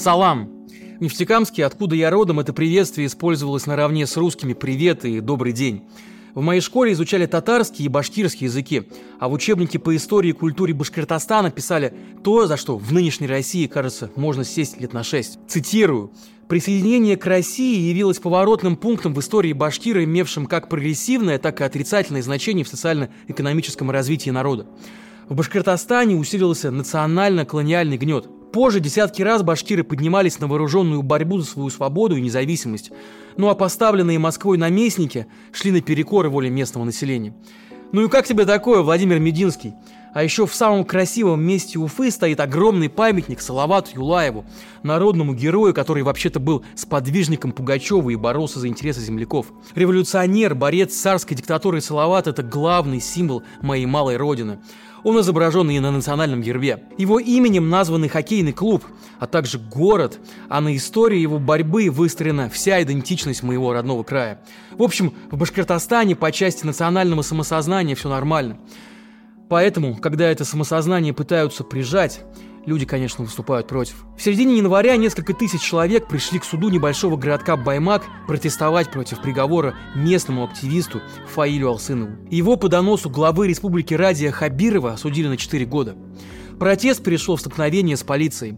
Салам! В Нефтекамске, откуда я родом, это приветствие использовалось наравне с русскими «привет» и «добрый день». В моей школе изучали татарский и башкирский языки, а в учебнике по истории и культуре Башкортостана писали то, за что в нынешней России, кажется, можно сесть лет на шесть. Цитирую. Присоединение к России явилось поворотным пунктом в истории Башкира, имевшим как прогрессивное, так и отрицательное значение в социально-экономическом развитии народа. В Башкортостане усилился национально-колониальный гнет. Позже десятки раз башкиры поднимались на вооруженную борьбу за свою свободу и независимость. Ну а поставленные Москвой наместники шли наперекор воле местного населения. Ну и как тебе такое, Владимир Мединский? А еще в самом красивом месте Уфы стоит огромный памятник Салавату Юлаеву, народному герою, который вообще-то был сподвижником Пугачева и боролся за интересы земляков. Революционер, борец царской диктатуры Салават – это главный символ моей малой родины. Он изображен и на национальном гербе. Его именем назван хоккейный клуб, а также город, а на истории его борьбы выстроена вся идентичность моего родного края. В общем, в Башкортостане по части национального самосознания все нормально. Поэтому, когда это самосознание пытаются прижать, люди, конечно, выступают против. В середине января несколько тысяч человек пришли к суду небольшого городка Баймак протестовать против приговора местному активисту Фаилю Алсынову. Его по доносу главы республики Радия Хабирова осудили на 4 года. Протест перешел в столкновение с полицией.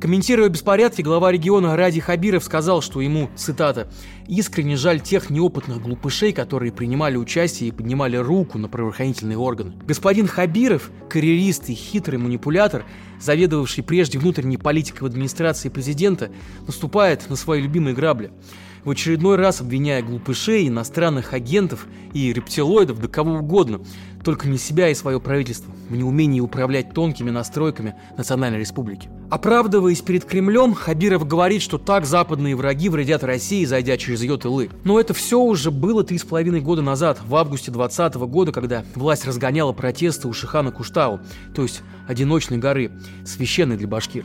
Комментируя беспорядки, глава региона Ради Хабиров сказал, что ему, цитата, «искренне жаль тех неопытных глупышей, которые принимали участие и поднимали руку на правоохранительные органы». Господин Хабиров, карьерист и хитрый манипулятор, заведовавший прежде внутренней политикой в администрации президента, наступает на свои любимые грабли – в очередной раз обвиняя глупышей, иностранных агентов и рептилоидов, да кого угодно, только не себя и свое правительство, в неумении управлять тонкими настройками Национальной Республики. Оправдываясь перед Кремлем, Хабиров говорит, что так западные враги вредят России, зайдя через ее тылы. Но это все уже было три с половиной года назад, в августе 2020 года, когда власть разгоняла протесты у Шихана Куштау, то есть одиночной горы, священной для башкир.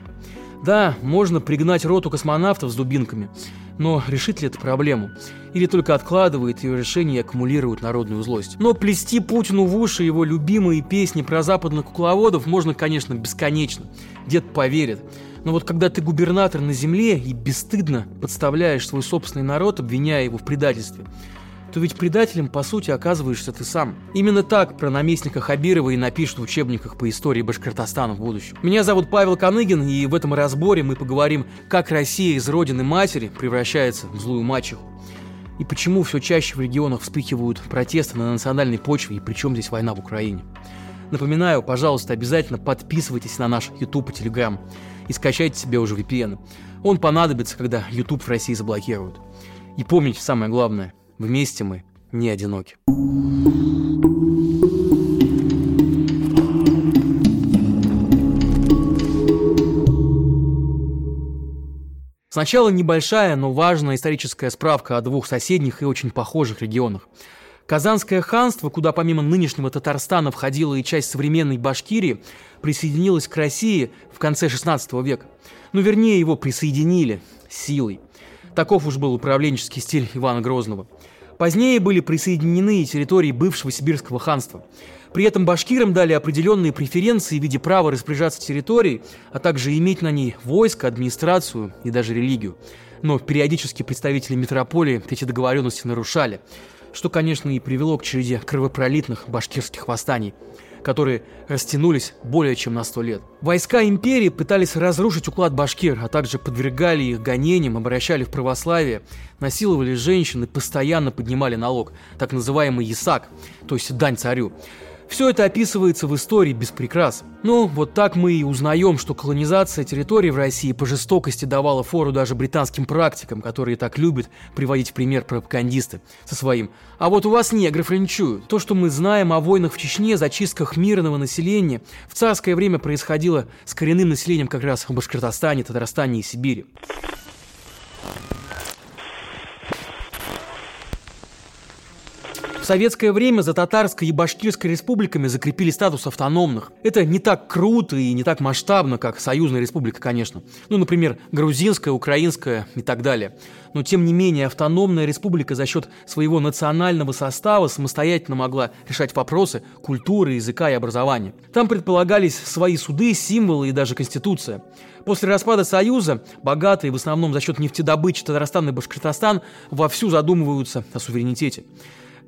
Да, можно пригнать роту космонавтов с дубинками, но решит ли это проблему? Или только откладывает ее решение и аккумулирует народную злость? Но плести Путину в уши его любимые песни про западных кукловодов можно, конечно, бесконечно. Дед поверит. Но вот когда ты губернатор на земле и бесстыдно подставляешь свой собственный народ, обвиняя его в предательстве – то ведь предателем, по сути, оказываешься ты сам. Именно так про наместника Хабирова и напишут в учебниках по истории Башкортостана в будущем. Меня зовут Павел Каныгин, и в этом разборе мы поговорим, как Россия из родины матери превращается в злую мачеху. И почему все чаще в регионах вспыхивают протесты на национальной почве, и причем здесь война в Украине. Напоминаю, пожалуйста, обязательно подписывайтесь на наш YouTube и Telegram и скачайте себе уже VPN. Он понадобится, когда YouTube в России заблокируют. И помните самое главное – Вместе мы не одиноки. Сначала небольшая, но важная историческая справка о двух соседних и очень похожих регионах. Казанское ханство, куда помимо нынешнего Татарстана входила и часть современной Башкирии, присоединилось к России в конце XVI века. Ну, вернее, его присоединили силой. Таков уж был управленческий стиль Ивана Грозного. Позднее были присоединены и территории бывшего сибирского ханства. При этом башкирам дали определенные преференции в виде права распоряжаться территорией, а также иметь на ней войско, администрацию и даже религию. Но периодически представители метрополии эти договоренности нарушали, что, конечно, и привело к череде кровопролитных башкирских восстаний – которые растянулись более чем на сто лет. Войска империи пытались разрушить уклад башкир, а также подвергали их гонениям, обращали в православие, насиловали женщин и постоянно поднимали налог, так называемый ясак, то есть дань царю. Все это описывается в истории без прикрас. Ну, вот так мы и узнаем, что колонизация территории в России по жестокости давала фору даже британским практикам, которые так любят приводить в пример пропагандисты со своим «А вот у вас негры френчуют». То, что мы знаем о войнах в Чечне, зачистках мирного населения, в царское время происходило с коренным населением как раз в Башкортостане, Татарстане и Сибири. В советское время за Татарской и Башкирской республиками закрепили статус автономных. Это не так круто и не так масштабно, как Союзная республика, конечно. Ну, например, Грузинская, Украинская и так далее. Но, тем не менее, автономная республика за счет своего национального состава самостоятельно могла решать вопросы культуры, языка и образования. Там предполагались свои суды, символы и даже конституция. После распада Союза богатые, в основном за счет нефтедобычи Татарстан и Башкортостан, вовсю задумываются о суверенитете.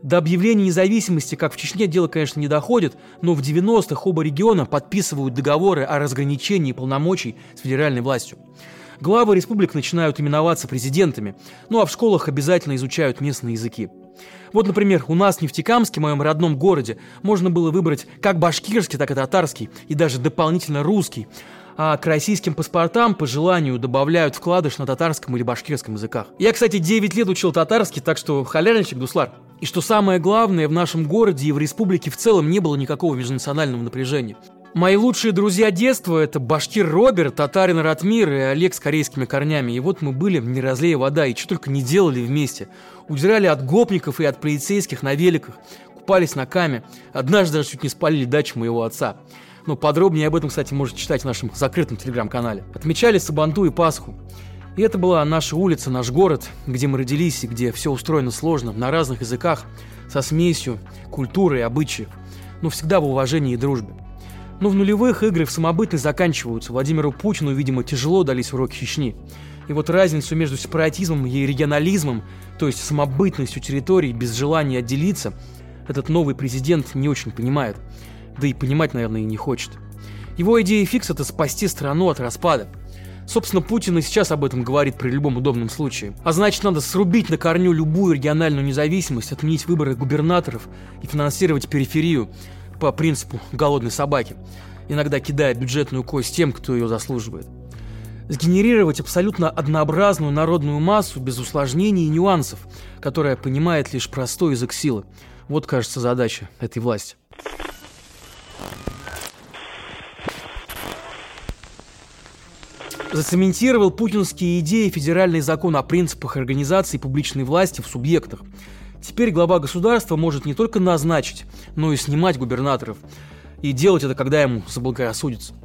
До объявления независимости, как в Чечне, дело, конечно, не доходит, но в 90-х оба региона подписывают договоры о разграничении полномочий с федеральной властью. Главы республик начинают именоваться президентами, ну а в школах обязательно изучают местные языки. Вот, например, у нас в Нефтекамске, моем родном городе, можно было выбрать как башкирский, так и татарский, и даже дополнительно русский, а к российским паспортам по желанию добавляют вкладыш на татарском или башкирском языках. Я, кстати, 9 лет учил татарский, так что халяльничек, Дуслар. И что самое главное, в нашем городе и в республике в целом не было никакого межнационального напряжения. Мои лучшие друзья детства – это башкир Роберт, татарин Ратмир и Олег с корейскими корнями. И вот мы были, не разлея вода, и что только не делали вместе. Удирали от гопников и от полицейских на великах, купались на каме. Однажды даже чуть не спалили дачу моего отца. Но подробнее об этом, кстати, можете читать в нашем закрытом телеграм-канале. Отмечали Сабанту и Пасху. И это была наша улица, наш город, где мы родились и где все устроено сложно, на разных языках, со смесью культуры и обычаев, но всегда в уважении и дружбе. Но в нулевых игры в самобытность заканчиваются. Владимиру Путину, видимо, тяжело дались уроки Чечни. И вот разницу между сепаратизмом и регионализмом, то есть самобытностью территорий без желания отделиться, этот новый президент не очень понимает. Да и понимать, наверное, и не хочет. Его идея фикс – это спасти страну от распада – Собственно, Путин и сейчас об этом говорит при любом удобном случае. А значит, надо срубить на корню любую региональную независимость, отменить выборы губернаторов и финансировать периферию по принципу голодной собаки, иногда кидая бюджетную кость тем, кто ее заслуживает. Сгенерировать абсолютно однообразную народную массу без усложнений и нюансов, которая понимает лишь простой язык силы. Вот, кажется, задача этой власти. Зацементировал путинские идеи федеральный закон о принципах организации публичной власти в субъектах. Теперь глава государства может не только назначить, но и снимать губернаторов. И делать это, когда ему заблагорассудится.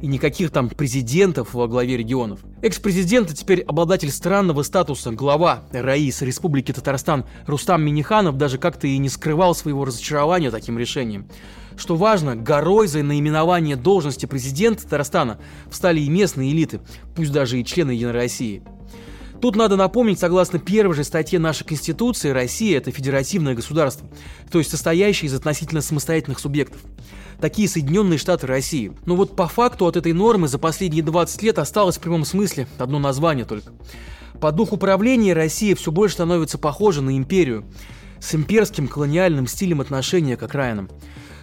И никаких там президентов во главе регионов. Экс-президент и теперь обладатель странного статуса глава РАИС Республики Татарстан Рустам Миниханов даже как-то и не скрывал своего разочарования таким решением. Что важно, горой за наименование должности президента Татарстана встали и местные элиты, пусть даже и члены Единой России. Тут надо напомнить, согласно первой же статье нашей Конституции, Россия – это федеративное государство, то есть состоящее из относительно самостоятельных субъектов. Такие Соединенные Штаты России. Но вот по факту от этой нормы за последние 20 лет осталось в прямом смысле одно название только. По духу управления Россия все больше становится похожа на империю, с имперским колониальным стилем отношения к окраинам.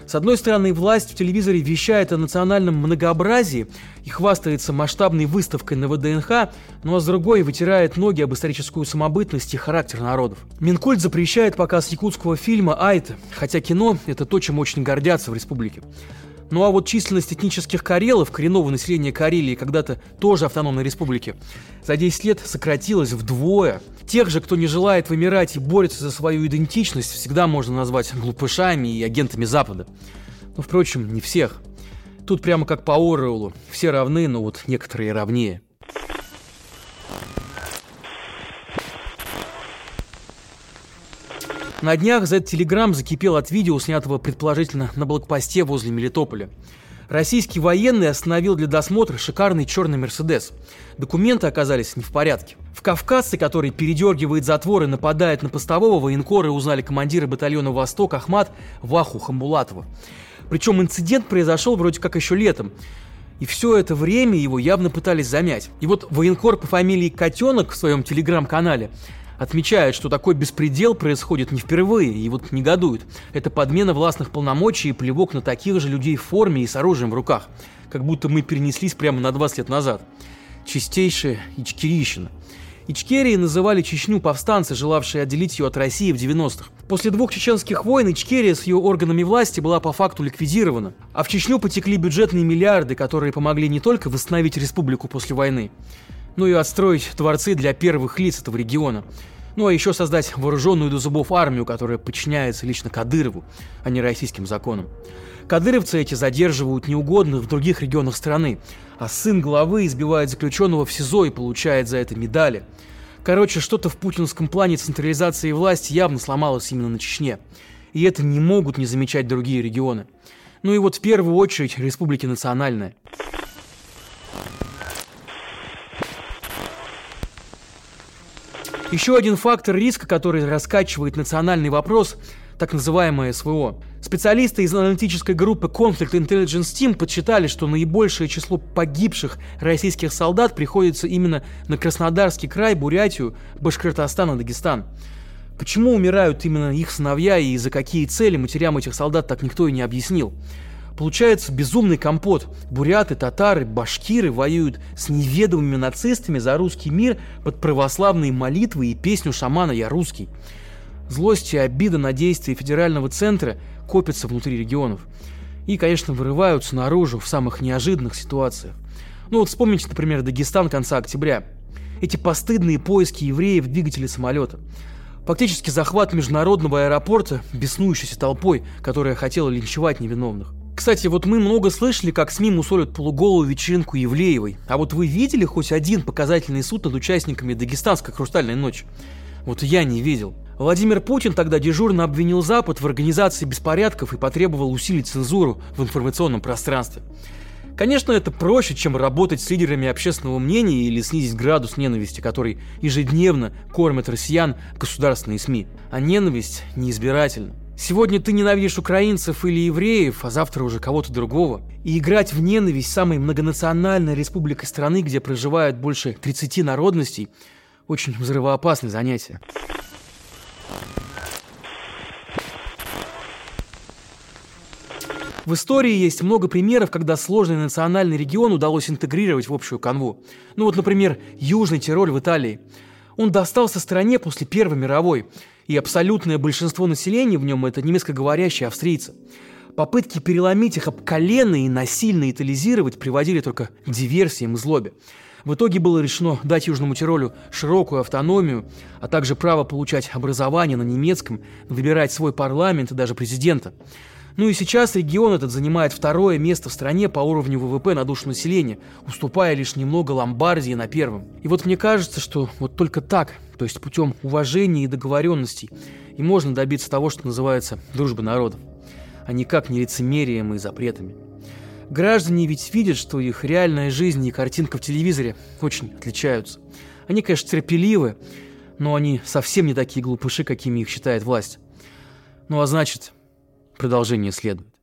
С одной стороны, власть в телевизоре вещает о национальном многообразии и хвастается масштабной выставкой на ВДНХ, ну а с другой вытирает ноги об историческую самобытность и характер народов. Минкульт запрещает показ якутского фильма «Айта», хотя кино – это то, чем очень гордятся в республике. Ну а вот численность этнических карелов, коренного населения Карелии, когда-то тоже автономной республики, за 10 лет сократилась вдвое. Тех же, кто не желает вымирать и борется за свою идентичность, всегда можно назвать глупышами и агентами Запада. Но, впрочем, не всех. Тут прямо как по Оруэллу. Все равны, но вот некоторые равнее. На днях Z-Telegram закипел от видео, снятого предположительно на блокпосте возле Мелитополя. Российский военный остановил для досмотра шикарный черный Мерседес. Документы оказались не в порядке. В Кавказце, который передергивает затвор и нападает на постового, военкоры узнали командира батальона «Восток» Ахмат Ваху Хамбулатова. Причем инцидент произошел вроде как еще летом. И все это время его явно пытались замять. И вот военкор по фамилии Котенок в своем телеграм-канале отмечает, что такой беспредел происходит не впервые и вот негодует. Это подмена властных полномочий и плевок на таких же людей в форме и с оружием в руках. Как будто мы перенеслись прямо на 20 лет назад. Чистейшая Ичкерищина. Ичкерии называли Чечню повстанцы, желавшие отделить ее от России в 90-х. После двух чеченских войн Ичкерия с ее органами власти была по факту ликвидирована, а в Чечню потекли бюджетные миллиарды, которые помогли не только восстановить республику после войны, ну и отстроить дворцы для первых лиц этого региона. Ну а еще создать вооруженную до зубов армию, которая подчиняется лично Кадырову, а не российским законам. Кадыровцы эти задерживают неугодных в других регионах страны, а сын главы избивает заключенного в СИЗО и получает за это медали. Короче, что-то в путинском плане централизации власти явно сломалось именно на Чечне. И это не могут не замечать другие регионы. Ну и вот в первую очередь республики национальные. Еще один фактор риска, который раскачивает национальный вопрос – так называемое СВО. Специалисты из аналитической группы Conflict Intelligence Team подсчитали, что наибольшее число погибших российских солдат приходится именно на Краснодарский край, Бурятию, Башкортостан и Дагестан. Почему умирают именно их сыновья и за какие цели матерям этих солдат так никто и не объяснил. Получается безумный компот. Буряты, татары, башкиры воюют с неведомыми нацистами за русский мир под православные молитвы и песню шамана «Я русский». Злость и обида на действия федерального центра копятся внутри регионов. И, конечно, вырываются наружу в самых неожиданных ситуациях. Ну вот вспомните, например, Дагестан конца октября. Эти постыдные поиски евреев в двигателе самолета. Фактически захват международного аэропорта беснующейся толпой, которая хотела линчевать невиновных. Кстати, вот мы много слышали, как СМИ мусолят полуголую вечеринку Евлеевой. А вот вы видели хоть один показательный суд над участниками Дагестанской «Хрустальной ночи»? Вот я не видел. Владимир Путин тогда дежурно обвинил Запад в организации беспорядков и потребовал усилить цензуру в информационном пространстве. Конечно, это проще, чем работать с лидерами общественного мнения или снизить градус ненависти, который ежедневно кормят россиян государственные СМИ. А ненависть неизбирательна. Сегодня ты ненавидишь украинцев или евреев, а завтра уже кого-то другого. И играть в ненависть самой многонациональной республикой страны, где проживает больше 30 народностей, очень взрывоопасное занятие. В истории есть много примеров, когда сложный национальный регион удалось интегрировать в общую канву. Ну вот, например, Южный Тироль в Италии. Он достался стране после Первой мировой, и абсолютное большинство населения в нем – это немецкоговорящие австрийцы. Попытки переломить их об колено и насильно итализировать приводили только к диверсиям и злобе. В итоге было решено дать Южному Тиролю широкую автономию, а также право получать образование на немецком, выбирать свой парламент и даже президента. Ну и сейчас регион этот занимает второе место в стране по уровню ВВП на душу населения, уступая лишь немного Ломбардии на первом. И вот мне кажется, что вот только так, то есть путем уважения и договоренностей, и можно добиться того, что называется дружба народов, а никак не лицемерием и запретами. Граждане ведь видят, что их реальная жизнь и картинка в телевизоре очень отличаются. Они, конечно, терпеливы, но они совсем не такие глупыши, какими их считает власть. Ну а значит, продолжение следует.